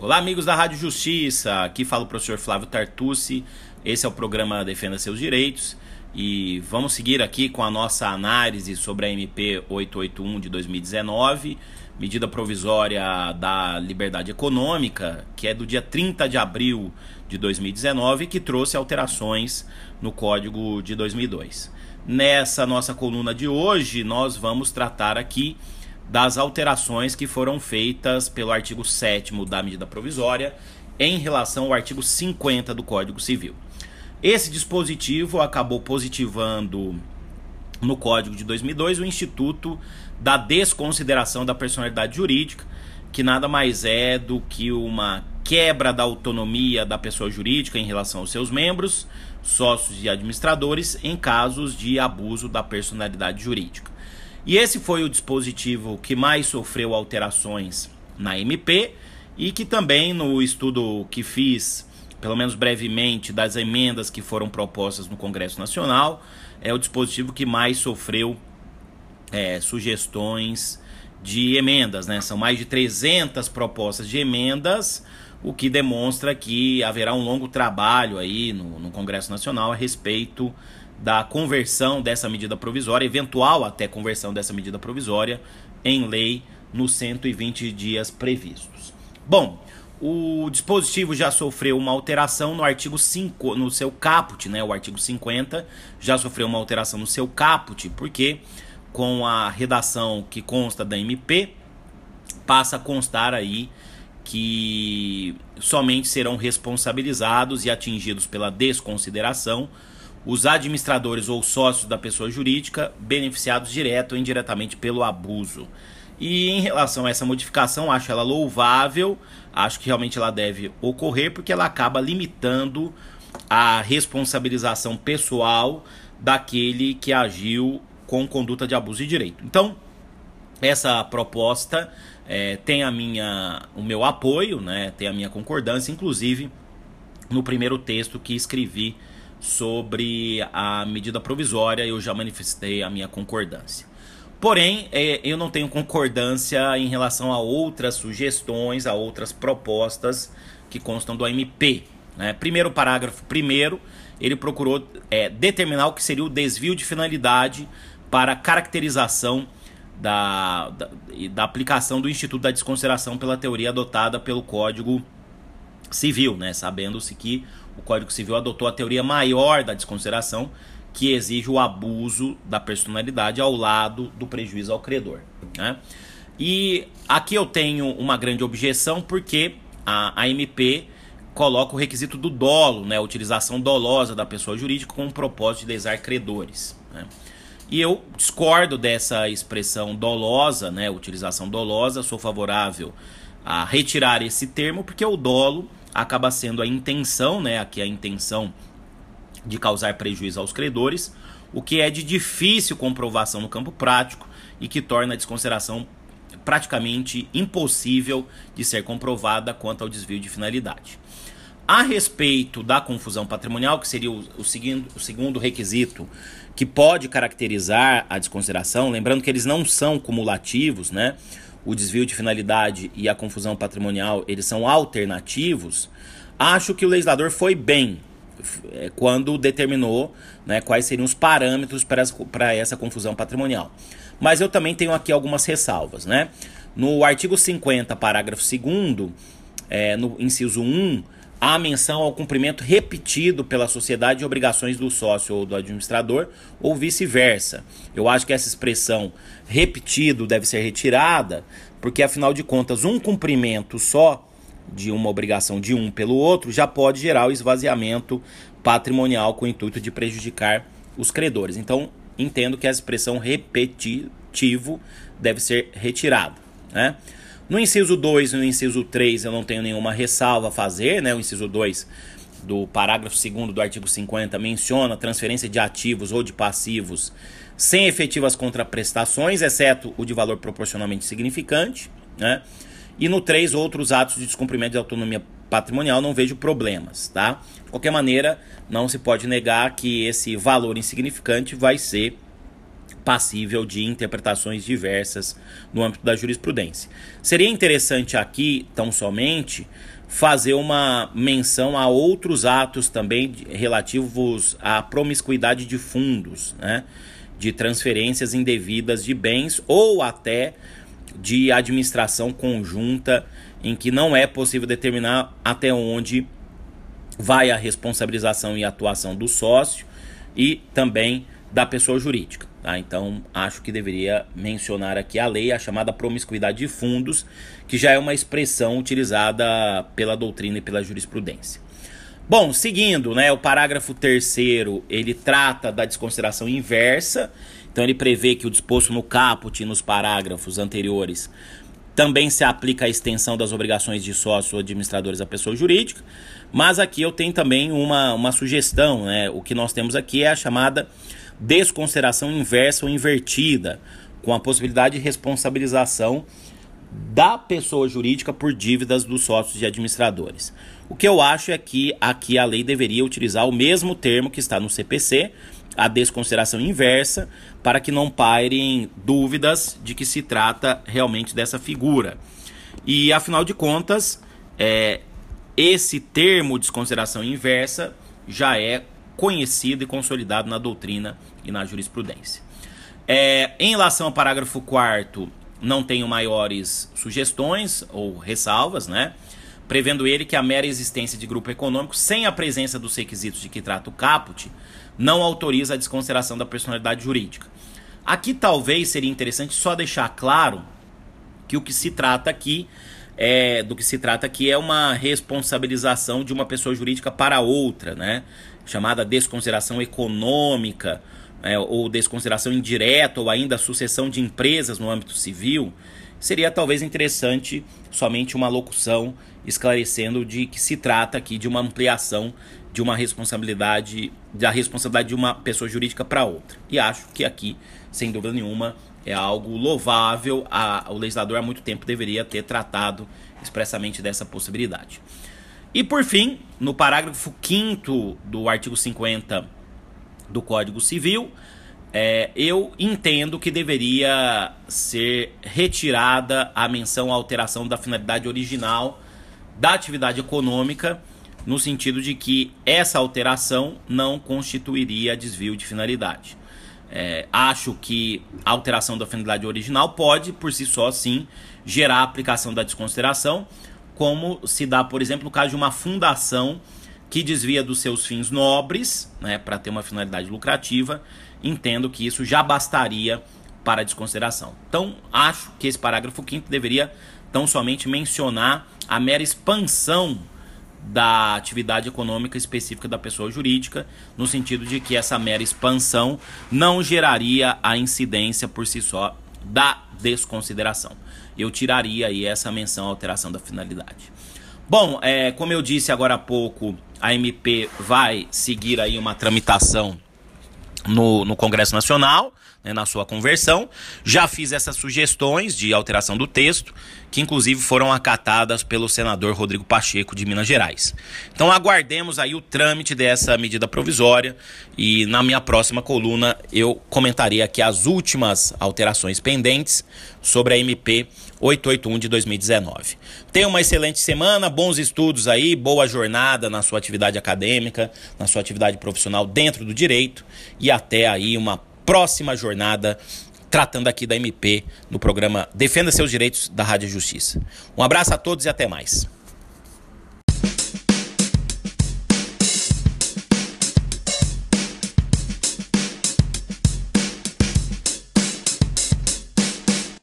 Olá, amigos da Rádio Justiça. Aqui fala o professor Flávio Tartucci. Esse é o programa Defenda Seus Direitos. E vamos seguir aqui com a nossa análise sobre a MP 881 de 2019, medida provisória da liberdade econômica, que é do dia 30 de abril de 2019, que trouxe alterações no Código de 2002. Nessa nossa coluna de hoje, nós vamos tratar aqui das alterações que foram feitas pelo artigo 7 da medida provisória em relação ao artigo 50 do Código Civil. Esse dispositivo acabou positivando no Código de 2002 o Instituto da Desconsideração da Personalidade Jurídica, que nada mais é do que uma quebra da autonomia da pessoa jurídica em relação aos seus membros, sócios e administradores, em casos de abuso da personalidade jurídica. E esse foi o dispositivo que mais sofreu alterações na MP e que também no estudo que fiz, pelo menos brevemente, das emendas que foram propostas no Congresso Nacional, é o dispositivo que mais sofreu é, sugestões de emendas, né? São mais de 300 propostas de emendas, o que demonstra que haverá um longo trabalho aí no, no Congresso Nacional a respeito da conversão dessa medida provisória, eventual até conversão dessa medida provisória em lei nos 120 dias previstos. Bom, o dispositivo já sofreu uma alteração no artigo 5, no seu caput, né? O artigo 50 já sofreu uma alteração no seu caput, porque com a redação que consta da MP, passa a constar aí que somente serão responsabilizados e atingidos pela desconsideração os administradores ou sócios da pessoa jurídica beneficiados direto ou indiretamente pelo abuso. E em relação a essa modificação, acho ela louvável, acho que realmente ela deve ocorrer, porque ela acaba limitando a responsabilização pessoal daquele que agiu com conduta de abuso de direito. Então, essa proposta é, tem a minha, o meu apoio, né, tem a minha concordância, inclusive no primeiro texto que escrevi sobre a medida provisória, eu já manifestei a minha concordância. Porém, é, eu não tenho concordância em relação a outras sugestões, a outras propostas que constam do MP. Né? Primeiro parágrafo, primeiro, ele procurou é, determinar o que seria o desvio de finalidade para caracterização da, da, da aplicação do Instituto da Desconsideração pela teoria adotada pelo Código Civil, né? sabendo-se que o Código Civil adotou a teoria maior da desconsideração, que exige o abuso da personalidade ao lado do prejuízo ao credor. Né? E aqui eu tenho uma grande objeção porque a, a MP coloca o requisito do dolo, né, a utilização dolosa da pessoa jurídica com o propósito de lesar credores. Né? E eu discordo dessa expressão dolosa, né, utilização dolosa, sou favorável a retirar esse termo porque o dolo acaba sendo a intenção, né? Aqui a intenção de causar prejuízo aos credores, o que é de difícil comprovação no campo prático e que torna a desconsideração praticamente impossível de ser comprovada quanto ao desvio de finalidade. A respeito da confusão patrimonial, que seria o, o, segundo, o segundo requisito que pode caracterizar a desconsideração, lembrando que eles não são cumulativos, né? O desvio de finalidade e a confusão patrimonial eles são alternativos, acho que o legislador foi bem é, quando determinou né, quais seriam os parâmetros para essa, confusão patrimonial. Mas eu também tenho aqui algumas ressalvas. Né? No artigo 50, parágrafo 2, é, no inciso 1, há menção ao cumprimento repetido pela sociedade de obrigações do sócio ou do administrador, ou vice-versa. Eu acho que essa expressão repetido deve ser retirada, porque afinal de contas, um cumprimento só de uma obrigação de um pelo outro já pode gerar o esvaziamento patrimonial com o intuito de prejudicar os credores. Então, entendo que a expressão repetitivo deve ser retirada. Né? No inciso 2 e no inciso 3 eu não tenho nenhuma ressalva a fazer, né? O inciso 2 do parágrafo 2 do artigo 50 menciona transferência de ativos ou de passivos sem efetivas contraprestações, exceto o de valor proporcionalmente significante, né? E no 3, outros atos de descumprimento de autonomia patrimonial, não vejo problemas, tá? De qualquer maneira, não se pode negar que esse valor insignificante vai ser passível de interpretações diversas no âmbito da jurisprudência. Seria interessante aqui, tão somente, fazer uma menção a outros atos também relativos à promiscuidade de fundos, né? de transferências indevidas de bens ou até de administração conjunta em que não é possível determinar até onde vai a responsabilização e atuação do sócio e também da pessoa jurídica. Tá? Então, acho que deveria mencionar aqui a lei, a chamada promiscuidade de fundos, que já é uma expressão utilizada pela doutrina e pela jurisprudência. Bom, seguindo, né, o parágrafo terceiro, ele trata da desconsideração inversa, então ele prevê que o disposto no caput e nos parágrafos anteriores também se aplica a extensão das obrigações de sócio ou administradores à pessoa jurídica, mas aqui eu tenho também uma, uma sugestão, né? O que nós temos aqui é a chamada desconsideração inversa ou invertida, com a possibilidade de responsabilização da pessoa jurídica por dívidas dos sócios e administradores. O que eu acho é que aqui a lei deveria utilizar o mesmo termo que está no CPC, a desconsideração inversa, para que não pairem dúvidas de que se trata realmente dessa figura. E afinal de contas, é, esse termo desconsideração inversa já é conhecido e consolidado na doutrina e na jurisprudência. É, em relação ao parágrafo 4 não tenho maiores sugestões ou ressalvas, né? prevendo ele que a mera existência de grupo econômico, sem a presença dos requisitos de que trata o caput, não autoriza a desconsideração da personalidade jurídica. Aqui talvez seria interessante só deixar claro que o que se trata aqui é do que se trata aqui é uma responsabilização de uma pessoa jurídica para outra, né? Chamada desconsideração econômica, é, ou desconsideração indireta, ou ainda sucessão de empresas no âmbito civil seria talvez interessante somente uma locução esclarecendo de que se trata aqui de uma ampliação de uma responsabilidade, da responsabilidade de uma pessoa jurídica para outra. E acho que aqui, sem dúvida nenhuma, é algo louvável. A, o legislador há muito tempo deveria ter tratado expressamente dessa possibilidade. E por fim, no parágrafo 5 do artigo 50 do Código Civil, é, eu entendo que deveria ser retirada a menção à alteração da finalidade original da atividade econômica, no sentido de que essa alteração não constituiria desvio de finalidade. É, acho que a alteração da finalidade original pode, por si só, sim, gerar a aplicação da desconsideração, como se dá, por exemplo, no caso de uma fundação que desvia dos seus fins nobres, né, para ter uma finalidade lucrativa, entendo que isso já bastaria para desconsideração. Então, acho que esse parágrafo 5 deveria tão somente mencionar a mera expansão da atividade econômica específica da pessoa jurídica, no sentido de que essa mera expansão não geraria a incidência por si só da desconsideração. Eu tiraria aí essa menção à alteração da finalidade. Bom, é, como eu disse agora há pouco, a MP vai seguir aí uma tramitação no, no Congresso Nacional, né, na sua conversão. Já fiz essas sugestões de alteração do texto, que inclusive foram acatadas pelo senador Rodrigo Pacheco de Minas Gerais. Então aguardemos aí o trâmite dessa medida provisória e na minha próxima coluna eu comentarei aqui as últimas alterações pendentes sobre a MP 881 de 2019. Tenha uma excelente semana, bons estudos aí, boa jornada na sua atividade acadêmica, na sua atividade profissional dentro do direito e até aí uma próxima jornada tratando aqui da MP no programa Defenda seus direitos da Rádio Justiça. Um abraço a todos e até mais.